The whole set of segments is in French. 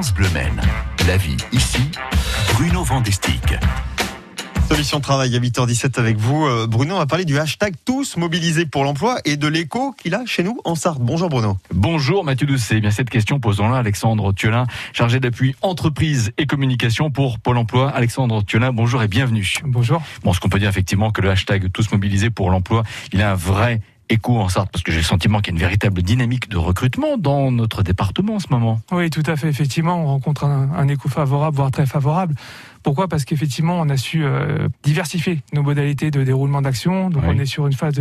France Bleu Maine. La vie ici, Bruno Vandestick. Solution Travail à 8h17 avec vous. Euh, Bruno, on va parler du hashtag tous mobilisés pour l'emploi et de l'écho qu'il a chez nous en Sarthe. Bonjour Bruno. Bonjour Mathieu Doucet. Eh bien cette question posons-la Alexandre Thiolin, chargé d'appui entreprise et communication pour Pôle emploi. Alexandre Thiolin, bonjour et bienvenue. Bonjour. Bon, ce qu'on peut dire effectivement que le hashtag tous mobilisés pour l'emploi, il a un vrai écho en Sarthe parce que j'ai le sentiment qu'il y a une véritable dynamique de recrutement dans notre département en ce moment. Oui, tout à fait. Effectivement, on rencontre un, un écho favorable, voire très favorable. Pourquoi? Parce qu'effectivement, on a su euh, diversifier nos modalités de déroulement d'action. Donc, Oui. on est sur une phase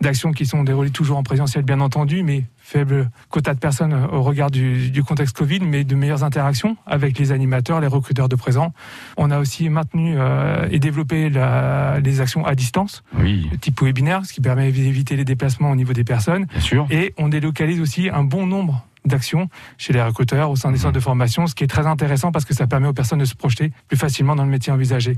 d'action qui sont déroulées toujours en présentiel, bien entendu, mais faible quota de personnes euh, au regard du, du contexte Covid, mais de meilleures interactions avec les animateurs, les recruteurs de présent. On a aussi maintenu euh, et développé la- les actions à distance, Oui, type webinaire, ce qui permet d'éviter les déplacements au niveau des personnes. bien sûr. Et on délocalise aussi un bon nombre d'actions chez les recruteurs au sein des centres de formation, ce qui est très intéressant parce que ça permet aux personnes de se projeter plus facilement dans le métier envisagé.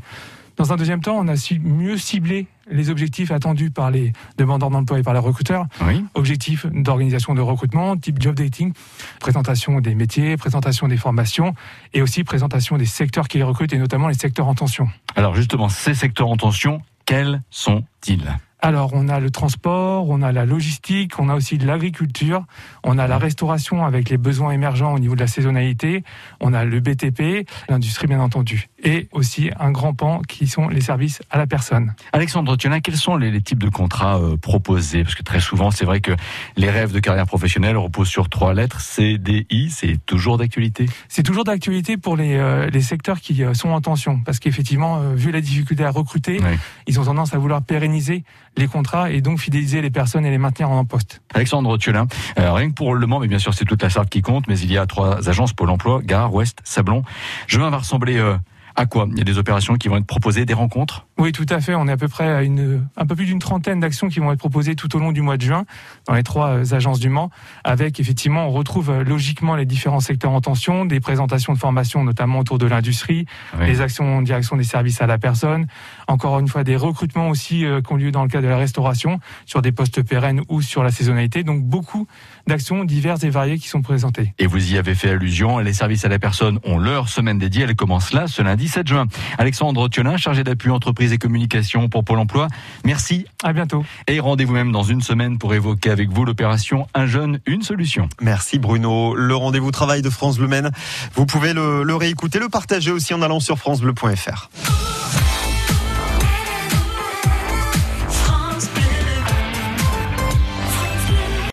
Dans un deuxième temps, on a su mieux cibler les objectifs attendus par les demandeurs d'emploi et par les recruteurs. Oui. Objectifs d'organisation de recrutement, type job dating, présentation des métiers, présentation des formations et aussi présentation des secteurs qui les recrutent et notamment les secteurs en tension. Alors justement, ces secteurs en tension, quels sont-ils? Alors, on a le transport, on a la logistique, on a aussi de l'agriculture, on a la restauration avec les besoins émergents au niveau de la saisonnalité, on a le BTP, l'industrie bien entendu, et aussi un grand pan qui sont les services à la personne. Alexandre Thiolin, quels sont les, les types de contrats euh, proposés? Parce que très souvent, c'est vrai que les rêves de carrière professionnelle reposent sur trois lettres, CDI, c'est toujours d'actualité? C'est toujours d'actualité pour les, euh, les secteurs qui euh, sont en tension, parce qu'effectivement, euh, vu la difficulté à recruter, Oui. ils ont tendance à vouloir pérenniser les contrats et donc fidéliser les personnes et les maintenir en poste. Alexandre Thiolin, euh, rien que pour le Mans, mais bien sûr c'est toute la Sarthe qui compte, mais il y a trois agences Pôle emploi, Gare, Ouest, Sablon. Juin va ressembler euh, à quoi? Il y a des opérations qui vont être proposées, des rencontres? Oui, tout à fait. On est à peu près à une, un peu plus d'une trentaine d'actions qui vont être proposées tout au long du mois de juin dans les trois euh, agences du Mans. Avec effectivement, on retrouve euh, logiquement les différents secteurs en tension, des présentations de formation notamment autour de l'industrie, Oui. des actions en direction des services à la personne. Encore une fois, des recrutements aussi euh, qui ont lieu dans le cadre de la restauration sur des postes pérennes ou sur la saisonnalité. Donc beaucoup d'actions diverses et variées qui sont présentées. Et vous y avez fait allusion, les services à la personne ont leur semaine dédiée, elle commence là ce lundi 7 juin. Alexandre Thiolin, chargé d'appui entreprise et communication pour Pôle emploi, merci À bientôt. et rendez-vous même dans une semaine pour évoquer avec vous l'opération Un jeune, une solution. Merci Bruno. Le rendez-vous travail de France Bleu Maine. Vous pouvez le, le réécouter, le partager aussi en allant sur francebleu.fr.